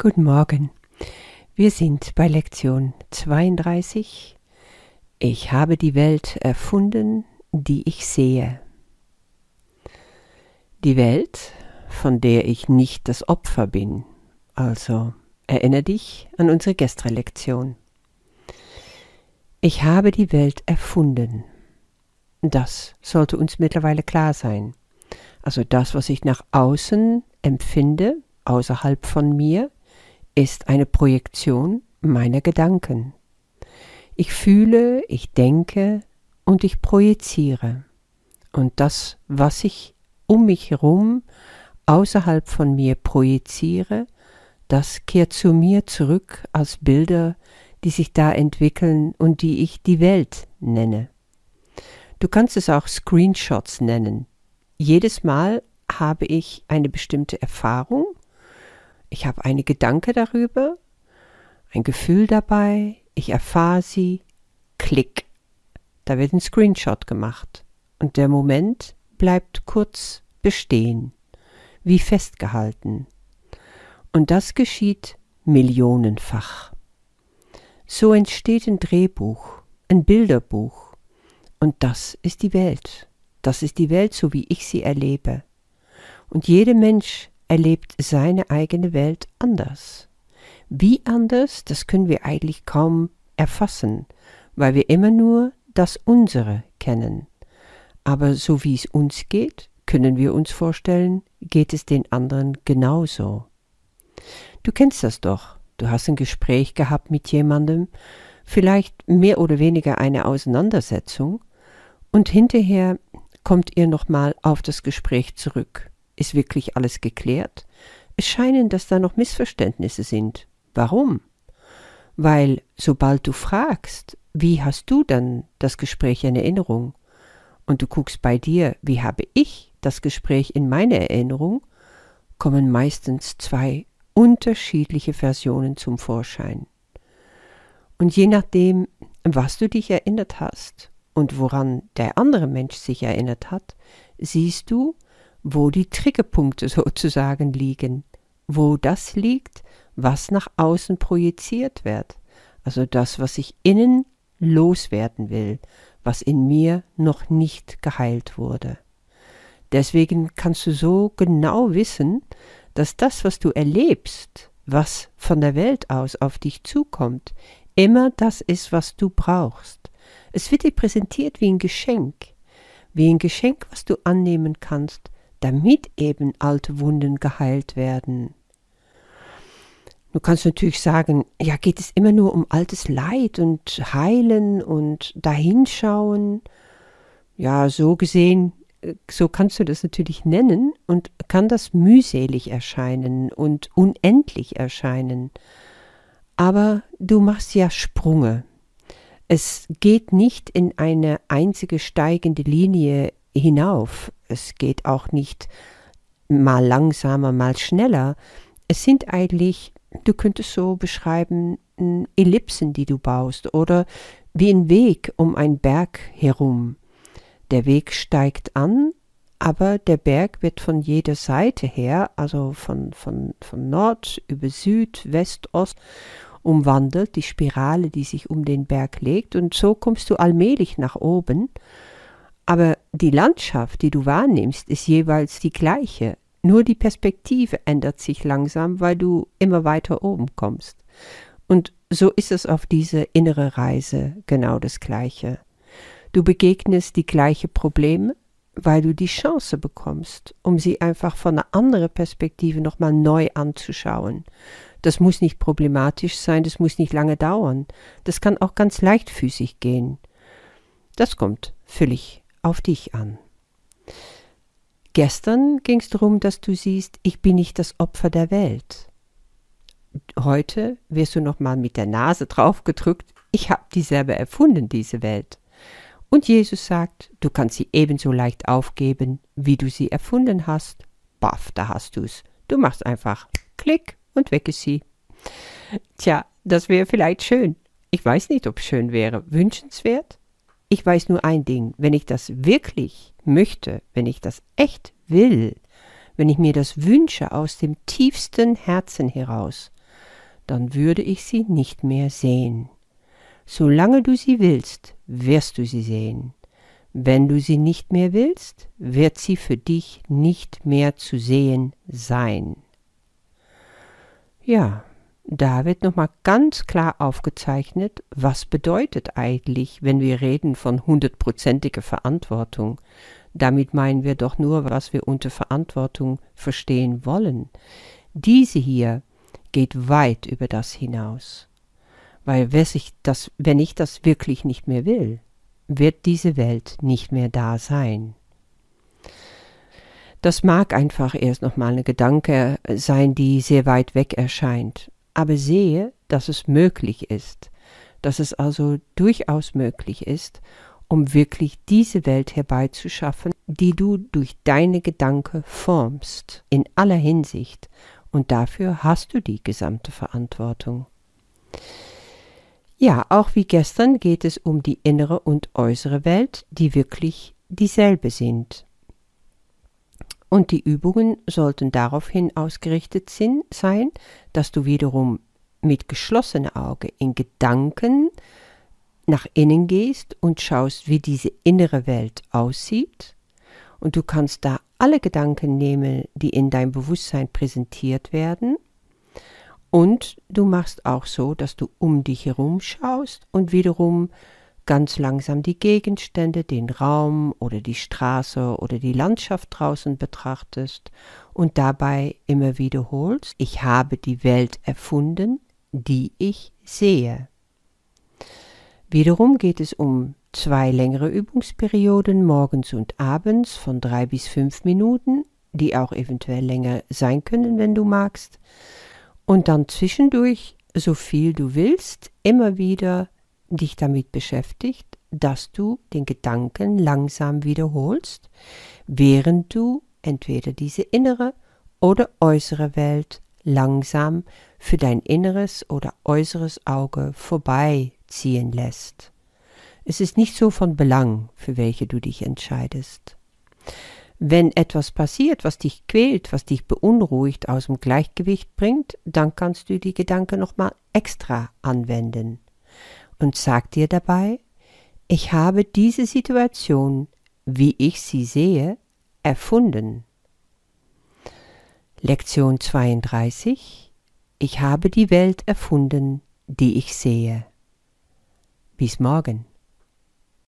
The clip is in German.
Guten Morgen. Wir sind bei Lektion 32. Ich habe die Welt erfunden, die ich sehe. Die Welt, von der ich nicht das Opfer bin. Also erinnere dich an unsere gestrige Lektion. Ich habe die Welt erfunden. Das sollte uns mittlerweile klar sein. Also das, was ich nach außen empfinde, außerhalb von mir, ist eine Projektion meiner Gedanken. Ich fühle, ich denke und ich projiziere. Und das, was ich um mich herum außerhalb von mir projiziere, das kehrt zu mir zurück als Bilder, die sich da entwickeln und die ich die Welt nenne. Du kannst es auch Screenshots nennen. Jedes Mal habe ich eine bestimmte Erfahrung ich habe eine Gedanke darüber, ein Gefühl dabei, ich erfahre sie, klick. Da wird ein Screenshot gemacht und der Moment bleibt kurz bestehen, wie festgehalten. Und das geschieht millionenfach. So entsteht ein Drehbuch, ein Bilderbuch. Und das ist die Welt. Das ist die Welt, so wie ich sie erlebe. Und jeder Mensch erlebt seine eigene Welt anders. Wie anders, das können wir eigentlich kaum erfassen, weil wir immer nur das Unsere kennen. Aber so wie es uns geht, können wir uns vorstellen, geht es den anderen genauso. Du kennst das doch. Du hast ein Gespräch gehabt mit jemandem, vielleicht mehr oder weniger eine Auseinandersetzung, und hinterher kommt ihr nochmal auf das Gespräch zurück. Ist wirklich alles geklärt? Es scheinen, dass da noch Missverständnisse sind. Warum? Weil sobald du fragst, wie hast du dann das Gespräch in Erinnerung? Und du guckst bei dir, wie habe ich das Gespräch in meiner Erinnerung, kommen meistens zwei unterschiedliche Versionen zum Vorschein. Und je nachdem, was du dich erinnert hast und woran der andere Mensch sich erinnert hat, siehst du, wo die Triggerpunkte sozusagen liegen, wo das liegt, was nach außen projiziert wird, also das, was ich innen loswerden will, was in mir noch nicht geheilt wurde. Deswegen kannst du so genau wissen, dass das, was du erlebst, was von der Welt aus auf dich zukommt, immer das ist, was du brauchst. Es wird dir präsentiert wie ein Geschenk, wie ein Geschenk, was du annehmen kannst, damit eben alte Wunden geheilt werden. Du kannst natürlich sagen, ja, geht es immer nur um altes Leid und Heilen und Dahinschauen? Ja, so gesehen, äh, so kannst du das natürlich nennen und kann das mühselig erscheinen und unendlich erscheinen. Aber du machst ja Sprünge. Es geht nicht in eine einzige steigende Linie hinauf. Es geht auch nicht mal langsamer, mal schneller. Es sind eigentlich, du könntest so beschreiben, Ellipsen, die du baust oder wie ein Weg um einen Berg herum. Der Weg steigt an, aber der Berg wird von jeder Seite her, also von, von, von Nord über Süd, West, Ost, umwandelt, die Spirale, die sich um den Berg legt, und so kommst du allmählich nach oben aber die Landschaft, die du wahrnimmst, ist jeweils die gleiche. Nur die Perspektive ändert sich langsam, weil du immer weiter oben kommst. Und so ist es auf diese innere Reise genau das Gleiche. Du begegnest die gleichen Probleme, weil du die Chance bekommst, um sie einfach von einer anderen Perspektive nochmal neu anzuschauen. Das muss nicht problematisch sein, das muss nicht lange dauern, das kann auch ganz leichtfüßig gehen. Das kommt völlig auf dich an. Gestern ging es darum, dass du siehst, ich bin nicht das Opfer der Welt. Heute wirst du nochmal mit der Nase draufgedrückt, ich habe die selber erfunden, diese Welt. Und Jesus sagt, du kannst sie ebenso leicht aufgeben, wie du sie erfunden hast. Baff, da hast du's. Du machst einfach Klick und weg ist sie. Tja, das wäre vielleicht schön. Ich weiß nicht, ob schön wäre. Wünschenswert? Ich weiß nur ein Ding, wenn ich das wirklich möchte, wenn ich das echt will, wenn ich mir das wünsche aus dem tiefsten Herzen heraus, dann würde ich sie nicht mehr sehen. Solange du sie willst, wirst du sie sehen. Wenn du sie nicht mehr willst, wird sie für dich nicht mehr zu sehen sein. Ja, da wird nochmal ganz klar aufgezeichnet, was bedeutet eigentlich, wenn wir reden von hundertprozentiger Verantwortung. Damit meinen wir doch nur, was wir unter Verantwortung verstehen wollen. Diese hier geht weit über das hinaus. Weil das, wenn ich das wirklich nicht mehr will, wird diese Welt nicht mehr da sein. Das mag einfach erst nochmal ein Gedanke sein, die sehr weit weg erscheint, aber sehe, dass es möglich ist, dass es also durchaus möglich ist, um wirklich diese Welt herbeizuschaffen, die du durch deine Gedanken formst, in aller Hinsicht, und dafür hast du die gesamte Verantwortung. Ja, auch wie gestern geht es um die innere und äußere Welt, die wirklich dieselbe sind. Und die Übungen sollten daraufhin ausgerichtet sein, dass du wiederum mit geschlossenem Auge in Gedanken nach innen gehst und schaust, wie diese innere Welt aussieht. Und du kannst da alle Gedanken nehmen, die in dein Bewusstsein präsentiert werden und du machst auch so, dass du um dich herum schaust und wiederum ganz langsam die Gegenstände, den Raum oder die Straße oder die Landschaft draußen betrachtest und dabei immer wiederholst, ich habe die Welt erfunden, die ich sehe. Wiederum geht es um zwei längere Übungsperioden morgens und abends von drei bis fünf Minuten, die auch eventuell länger sein können, wenn du magst, und dann zwischendurch, so viel du willst, immer wieder dich damit beschäftigt, dass du den Gedanken langsam wiederholst, während du entweder diese innere oder äußere Welt langsam für dein inneres oder äußeres Auge vorbeiziehen lässt. Es ist nicht so von Belang, für welche du dich entscheidest. Wenn etwas passiert, was dich quält, was dich beunruhigt, aus dem Gleichgewicht bringt, dann kannst du die Gedanken nochmal extra anwenden. Und sag dir dabei, ich habe diese Situation, wie ich sie sehe, erfunden. Lektion 32 Ich habe die Welt erfunden, die ich sehe. Bis morgen.